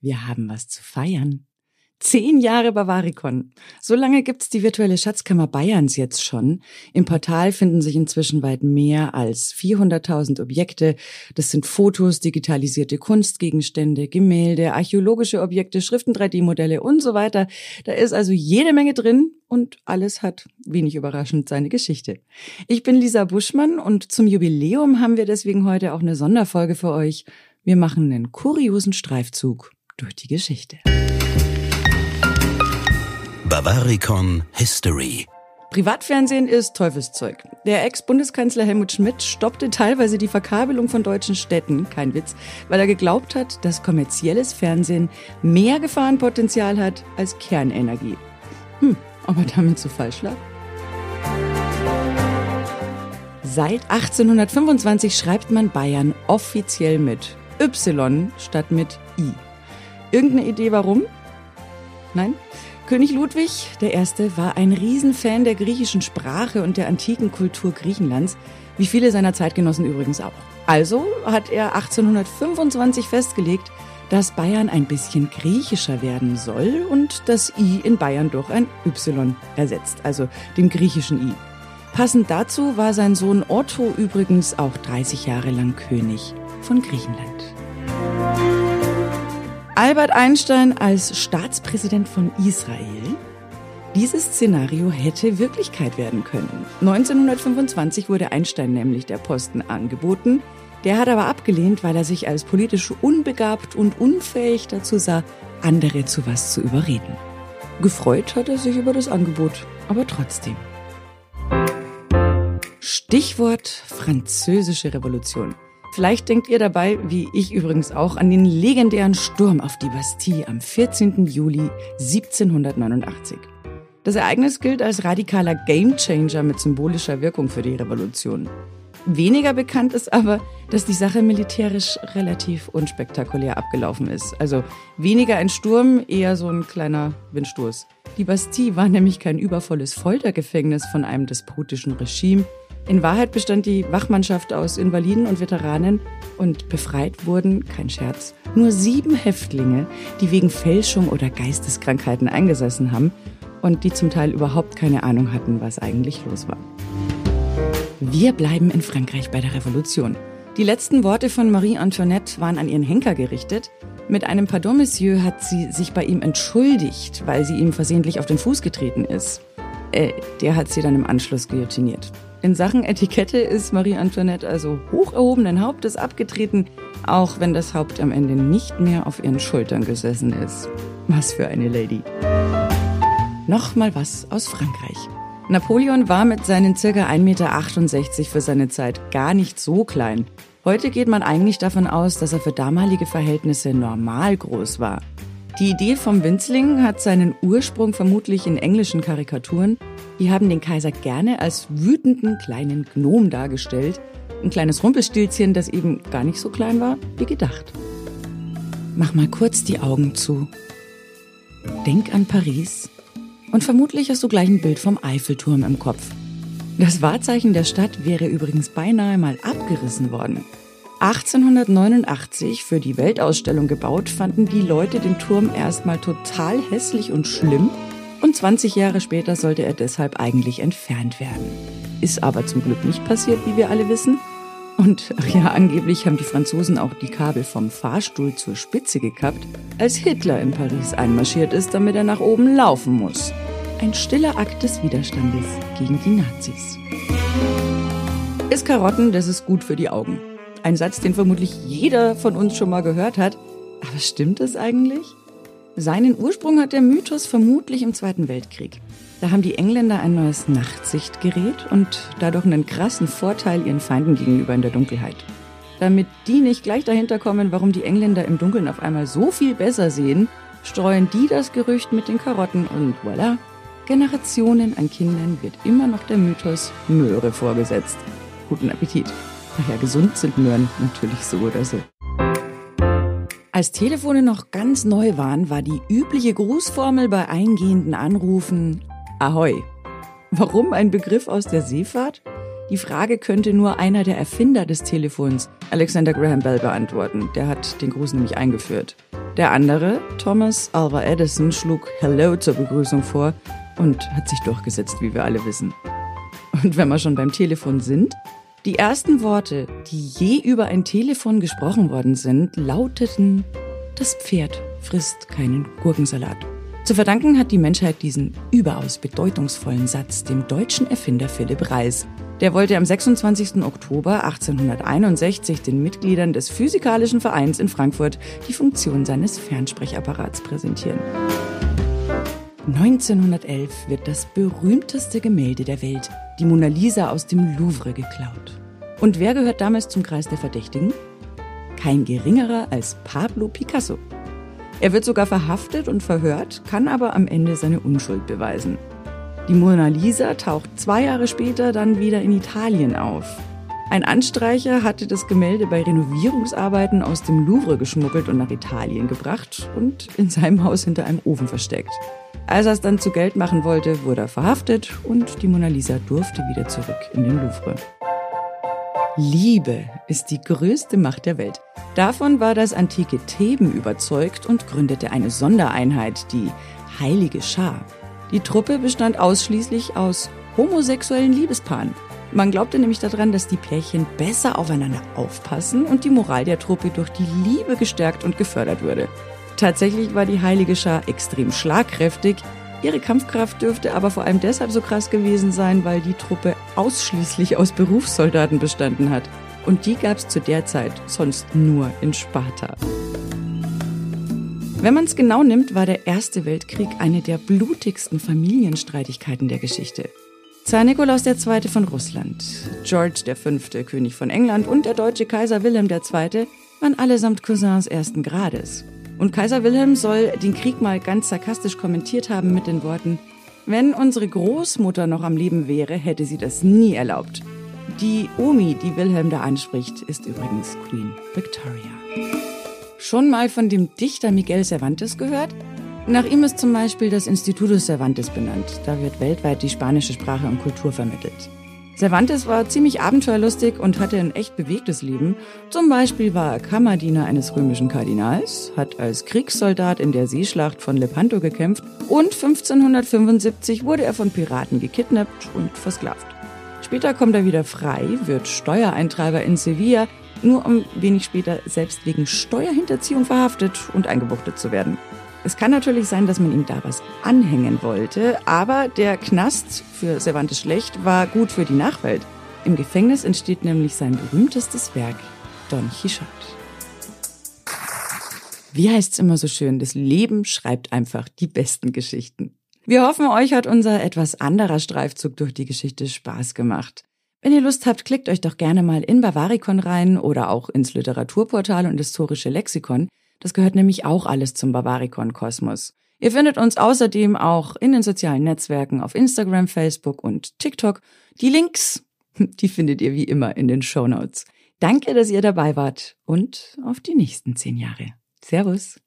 Wir haben was zu feiern. Zehn Jahre Bavaricon. So lange gibt's die virtuelle Schatzkammer Bayerns jetzt schon. Im Portal finden sich inzwischen weit mehr als 400.000 Objekte. Das sind Fotos, digitalisierte Kunstgegenstände, Gemälde, archäologische Objekte, Schriften, 3D-Modelle und so weiter. Da ist also jede Menge drin und alles hat, wenig überraschend, seine Geschichte. Ich bin Lisa Buschmann und zum Jubiläum haben wir deswegen heute auch eine Sonderfolge für euch. Wir machen einen kuriosen Streifzug durch die Geschichte. Bavaricon History. Privatfernsehen ist Teufelszeug. Der Ex-Bundeskanzler Helmut Schmidt stoppte teilweise die Verkabelung von deutschen Städten, kein Witz, weil er geglaubt hat, dass kommerzielles Fernsehen mehr Gefahrenpotenzial hat als Kernenergie. Hm, ob er damit so falsch lag? Seit 1825 schreibt man Bayern offiziell mit Y statt mit I. Irgendeine Idee warum? Nein? König Ludwig I. war ein Riesenfan der griechischen Sprache und der antiken Kultur Griechenlands, wie viele seiner Zeitgenossen übrigens auch. Also hat er 1825 festgelegt, dass Bayern ein bisschen griechischer werden soll und das I in Bayern durch ein Y ersetzt, also dem griechischen I. Passend dazu war sein Sohn Otto übrigens auch 30 Jahre lang König von Griechenland. Albert Einstein als Staatspräsident von Israel. Dieses Szenario hätte Wirklichkeit werden können. 1925 wurde Einstein nämlich der Posten angeboten. Der hat aber abgelehnt, weil er sich als politisch unbegabt und unfähig dazu sah, andere zu was zu überreden. Gefreut hat er sich über das Angebot, aber trotzdem. Stichwort Französische Revolution. Vielleicht denkt ihr dabei, wie ich übrigens auch, an den legendären Sturm auf die Bastille am 14. Juli 1789. Das Ereignis gilt als radikaler Gamechanger mit symbolischer Wirkung für die Revolution. Weniger bekannt ist aber, dass die Sache militärisch relativ unspektakulär abgelaufen ist. Also weniger ein Sturm, eher so ein kleiner Windstoß. Die Bastille war nämlich kein übervolles Foltergefängnis von einem despotischen Regime, in Wahrheit bestand die Wachmannschaft aus Invaliden und Veteranen und befreit wurden, kein Scherz, nur sieben Häftlinge, die wegen Fälschung oder Geisteskrankheiten eingesessen haben und die zum Teil überhaupt keine Ahnung hatten, was eigentlich los war. Wir bleiben in Frankreich bei der Revolution. Die letzten Worte von Marie Antoinette waren an ihren Henker gerichtet. Mit einem Pardon, Monsieur, hat sie sich bei ihm entschuldigt, weil sie ihm versehentlich auf den Fuß getreten ist. Äh, der hat sie dann im Anschluss guillotiniert. In Sachen Etikette ist Marie Antoinette also hoch erhobenen Hauptes abgetreten, auch wenn das Haupt am Ende nicht mehr auf ihren Schultern gesessen ist. Was für eine Lady. Nochmal was aus Frankreich. Napoleon war mit seinen circa 1,68 Meter für seine Zeit gar nicht so klein. Heute geht man eigentlich davon aus, dass er für damalige Verhältnisse normal groß war. Die Idee vom Winzling hat seinen Ursprung vermutlich in englischen Karikaturen. Die haben den Kaiser gerne als wütenden kleinen Gnom dargestellt. Ein kleines Rumpelstilzchen, das eben gar nicht so klein war wie gedacht. Mach mal kurz die Augen zu. Denk an Paris. Und vermutlich hast du gleich ein Bild vom Eiffelturm im Kopf. Das Wahrzeichen der Stadt wäre übrigens beinahe mal abgerissen worden. 1889 für die Weltausstellung gebaut, fanden die Leute den Turm erstmal total hässlich und schlimm und 20 Jahre später sollte er deshalb eigentlich entfernt werden. Ist aber zum Glück nicht passiert, wie wir alle wissen. Und ach ja, angeblich haben die Franzosen auch die Kabel vom Fahrstuhl zur Spitze gekappt, als Hitler in Paris einmarschiert ist, damit er nach oben laufen muss. Ein stiller Akt des Widerstandes gegen die Nazis. Ist Karotten, das ist gut für die Augen. Ein Satz, den vermutlich jeder von uns schon mal gehört hat. Aber stimmt es eigentlich? Seinen Ursprung hat der Mythos vermutlich im Zweiten Weltkrieg. Da haben die Engländer ein neues Nachtsichtgerät und dadurch einen krassen Vorteil ihren Feinden gegenüber in der Dunkelheit. Damit die nicht gleich dahinter kommen, warum die Engländer im Dunkeln auf einmal so viel besser sehen, streuen die das Gerücht mit den Karotten und voilà, Generationen an Kindern wird immer noch der Mythos Möhre vorgesetzt. Guten Appetit! Ja, gesund sind Möhren natürlich so oder so. Als Telefone noch ganz neu waren, war die übliche Grußformel bei eingehenden Anrufen Ahoi. Warum ein Begriff aus der Seefahrt? Die Frage könnte nur einer der Erfinder des Telefons, Alexander Graham Bell, beantworten. Der hat den Gruß nämlich eingeführt. Der andere, Thomas Alva Edison, schlug Hello zur Begrüßung vor und hat sich durchgesetzt, wie wir alle wissen. Und wenn wir schon beim Telefon sind, die ersten Worte, die je über ein Telefon gesprochen worden sind, lauteten, das Pferd frisst keinen Gurkensalat. Zu verdanken hat die Menschheit diesen überaus bedeutungsvollen Satz dem deutschen Erfinder Philipp Reis. Der wollte am 26. Oktober 1861 den Mitgliedern des Physikalischen Vereins in Frankfurt die Funktion seines Fernsprechapparats präsentieren. 1911 wird das berühmteste Gemälde der Welt, die Mona Lisa, aus dem Louvre geklaut. Und wer gehört damals zum Kreis der Verdächtigen? Kein geringerer als Pablo Picasso. Er wird sogar verhaftet und verhört, kann aber am Ende seine Unschuld beweisen. Die Mona Lisa taucht zwei Jahre später dann wieder in Italien auf. Ein Anstreicher hatte das Gemälde bei Renovierungsarbeiten aus dem Louvre geschmuggelt und nach Italien gebracht und in seinem Haus hinter einem Ofen versteckt. Als er es dann zu Geld machen wollte, wurde er verhaftet und die Mona Lisa durfte wieder zurück in den Louvre. Liebe ist die größte Macht der Welt. Davon war das antike Theben überzeugt und gründete eine Sondereinheit, die Heilige Schar. Die Truppe bestand ausschließlich aus homosexuellen Liebespaaren. Man glaubte nämlich daran, dass die Pärchen besser aufeinander aufpassen und die Moral der Truppe durch die Liebe gestärkt und gefördert würde. Tatsächlich war die Heilige Schar extrem schlagkräftig, Ihre Kampfkraft dürfte aber vor allem deshalb so krass gewesen sein, weil die Truppe ausschließlich aus Berufssoldaten bestanden hat. Und die gab es zu der Zeit sonst nur in Sparta. Wenn man es genau nimmt, war der Erste Weltkrieg eine der blutigsten Familienstreitigkeiten der Geschichte. Zar Nikolaus II. von Russland, George V., König von England und der deutsche Kaiser Wilhelm II. waren allesamt Cousins ersten Grades. Und Kaiser Wilhelm soll den Krieg mal ganz sarkastisch kommentiert haben mit den Worten, wenn unsere Großmutter noch am Leben wäre, hätte sie das nie erlaubt. Die Omi, die Wilhelm da anspricht, ist übrigens Queen Victoria. Schon mal von dem Dichter Miguel Cervantes gehört? Nach ihm ist zum Beispiel das Instituto Cervantes benannt. Da wird weltweit die spanische Sprache und Kultur vermittelt. Cervantes war ziemlich abenteuerlustig und hatte ein echt bewegtes Leben. Zum Beispiel war er Kammerdiener eines römischen Kardinals, hat als Kriegssoldat in der Seeschlacht von Lepanto gekämpft und 1575 wurde er von Piraten gekidnappt und versklavt. Später kommt er wieder frei, wird Steuereintreiber in Sevilla, nur um wenig später selbst wegen Steuerhinterziehung verhaftet und eingebuchtet zu werden. Es kann natürlich sein, dass man ihm da was anhängen wollte, aber der Knast für Cervantes schlecht war gut für die Nachwelt. Im Gefängnis entsteht nämlich sein berühmtestes Werk, Don Quixote. Wie heißt's immer so schön, das Leben schreibt einfach die besten Geschichten. Wir hoffen, euch hat unser etwas anderer Streifzug durch die Geschichte Spaß gemacht. Wenn ihr Lust habt, klickt euch doch gerne mal in Bavaricon rein oder auch ins Literaturportal und historische Lexikon. Das gehört nämlich auch alles zum Bavaricon-Kosmos. Ihr findet uns außerdem auch in den sozialen Netzwerken auf Instagram, Facebook und TikTok. Die Links, die findet ihr wie immer in den Show Notes. Danke, dass ihr dabei wart und auf die nächsten zehn Jahre. Servus.